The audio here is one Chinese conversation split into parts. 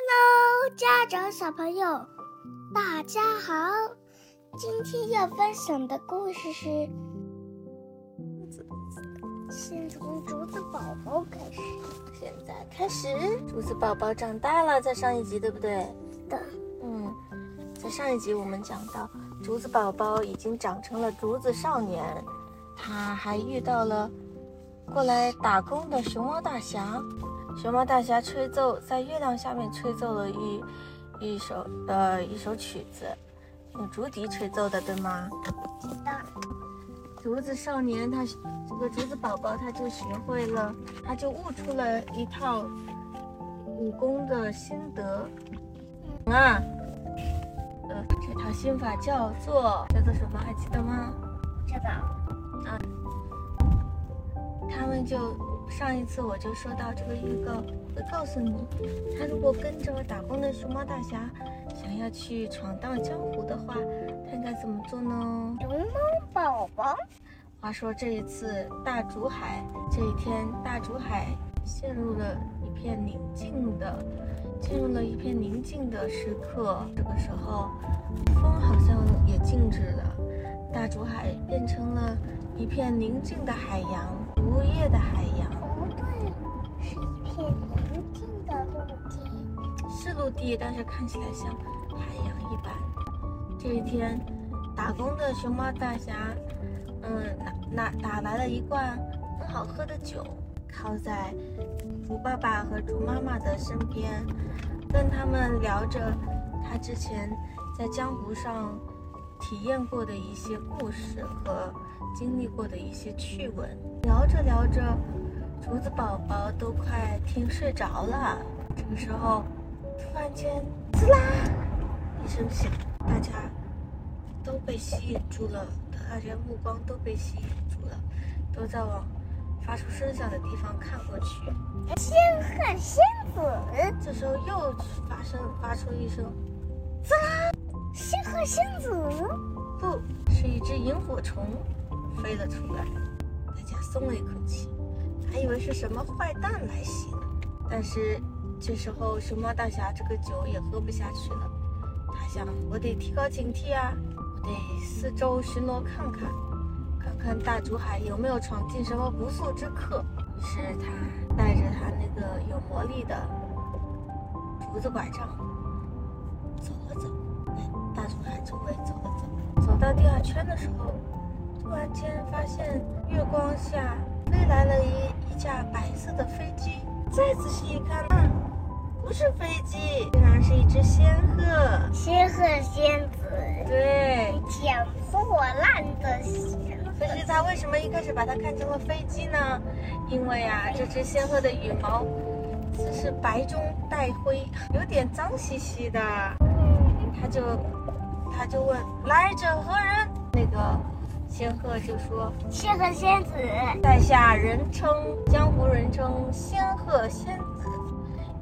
Hello，家长小朋友，大家好！今天要分享的故事是，先从竹子宝宝开始。现在开始，竹子宝宝长大了，在上一集对不对？的，嗯，在上一集我们讲到，竹子宝宝已经长成了竹子少年，他还遇到了过来打工的熊猫大侠。熊猫大侠吹奏，在月亮下面吹奏了一一首呃一首曲子，用竹笛吹奏的，对吗？知道。竹子少年他这个竹子宝宝他就学会了，他就悟出了一套武功的心得。啊，呃，这套心法叫做叫做什么？还记得吗？知道。啊，他们就。上一次我就说到这个预告会告诉你，他如果跟着打工的熊猫大侠想要去闯荡江湖的话，他应该怎么做呢？熊猫宝宝。话说这一次大竹海这一天，大竹海陷入了一片宁静的，进入了一片宁静的时刻。这个时候，风好像也静止了，大竹海变成了一片宁静的海洋，无叶的海洋不对，是一片宁静的陆地。是陆地，但是看起来像海洋一般。这一天，打工的熊猫大侠，嗯，拿拿打来了一罐很好喝的酒，靠在猪爸爸和猪妈妈的身边，跟他们聊着他之前在江湖上体验过的一些故事和经历过的一些趣闻。聊着聊着。竹子宝宝都快听睡着了，这个时候，突然间，滋啦一声响，大家都被吸引住了，大家目光都被吸引住了，都在往发出声响的地方看过去。仙鹤仙子，这时候又发生发出一声，滋啦，仙鹤仙子，不是一只萤火虫飞了出来，大家松了一口气。还以为是什么坏蛋来袭呢，但是这时候熊猫大侠这个酒也喝不下去了，他想我得提高警惕啊，我得四周巡逻看看，看看大竹海有没有闯进什么不速之客。于是他带着他那个有魔力的竹子拐杖走了走，在大竹海周围走了走，走到第二圈的时候，突然间发现月光下。飞来了一一架白色的飞机，再仔细一看呢，不是飞机，竟然是一只仙鹤。仙鹤仙子，对，捡破烂的仙鹤。可是他为什么一开始把它看成了飞机呢？因为啊，这只仙鹤的羽毛只是白中带灰，有点脏兮兮的。他就他就问来者何人？那个。仙鹤就说：“仙鹤仙子，在下人称江湖人称仙鹤仙子，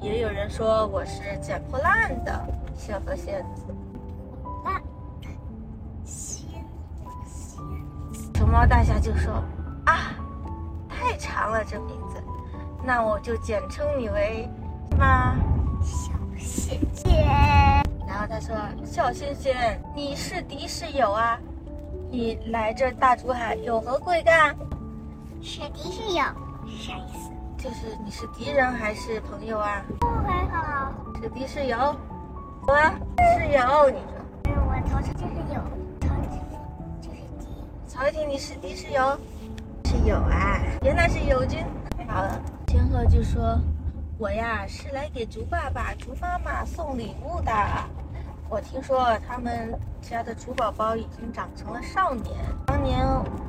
也有人说我是捡破烂的仙鹤仙子。”啊，仙鹤仙子。熊猫大侠就说：“啊，太长了这名字，那我就简称你为什么？小仙仙。”然后他说：“小仙仙，你是敌是友啊？”你来这大竹海有何贵干？是敌是友，啥意思？就是你是敌人还是朋友啊？不还好。是敌是友？啊，是友。你说。我头上就是友，头上就是敌。曹一婷，你是敌是友？是友啊，原来是友军。好了，千鹤就说：“我呀是来给竹爸爸、竹妈妈送礼物的。”我听说他们家的竹宝宝已经长成了少年。当年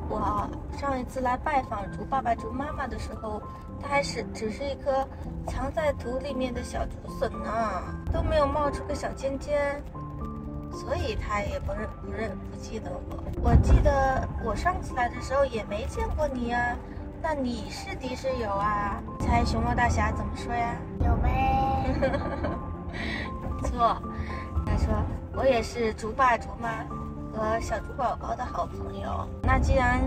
我上一次来拜访竹爸爸、竹妈妈的时候，它还是只是一颗藏在土里面的小竹笋呢，都没有冒出个小尖尖，所以它也不认不认不记得我。我记得我上次来的时候也没见过你啊，那你是敌是友啊？猜熊猫大侠怎么说呀？有呗。错。：“我也是竹爸、竹妈和小猪宝宝的好朋友。那既然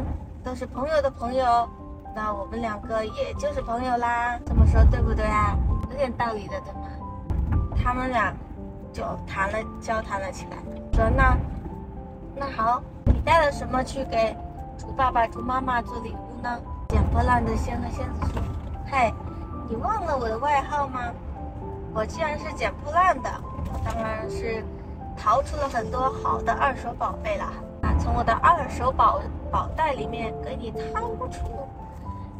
都是朋友的朋友，那我们两个也就是朋友啦。这么说对不对啊？有点道理的，对吗？他们俩就谈了交谈了起来，说那那好，你带了什么去给猪爸爸、猪妈妈做礼物呢？捡破烂的仙和仙子说：“嘿，你忘了我的外号吗？我既然是捡破烂的，我当然是淘出了很多好的二手宝贝啦。啊，从我的二手宝宝袋里面给你掏出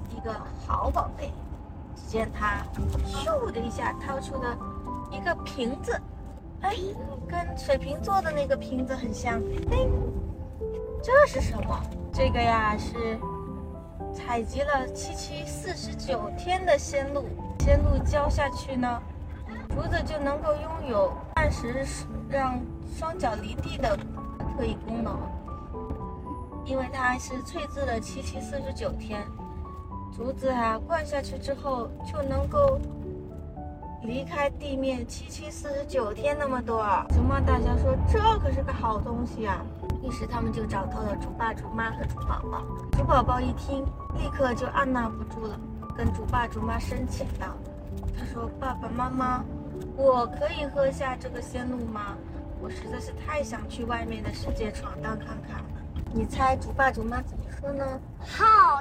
一个好宝贝。只见他咻的一下掏出了一个瓶子，哎，跟水瓶座的那个瓶子很像。哎，这是什么？这个呀是。”采集了七七四十九天的仙露，仙露浇下去呢，竹子就能够拥有暂时让双脚离地的特异功能。因为它是淬制了七七四十九天，竹子啊灌下去之后就能够离开地面七七四十九天那么多。熊猫大侠说：“这可是个好东西啊！”于是他们就找到了猪爸、猪妈和猪宝宝。猪宝宝一听，立刻就按捺不住了，跟猪爸、猪妈申请道：“他说，爸爸妈妈，我可以喝下这个仙露吗？我实在是太想去外面的世界闯荡看看了。你猜竹爸、竹妈怎么说呢？好，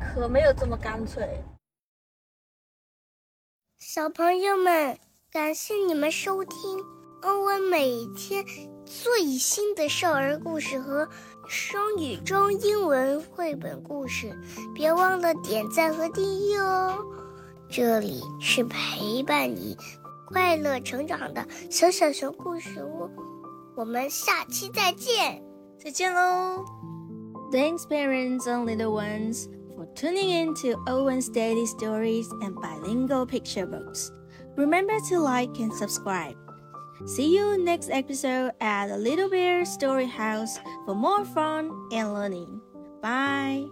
可没有这么干脆。小朋友们，感谢你们收听欧文每天。最新的少儿故事和双语中英文绘本故事，别忘了点赞和订阅哦！这里是陪伴你快乐成长的小小熊故事屋，我们下期再见，再见喽！Thanks, parents and little ones, for tuning in to Owen's Daily Stories and Bilingual Picture Books. Remember to like and subscribe. See you next episode at the Little Bear Story House for more fun and learning. Bye.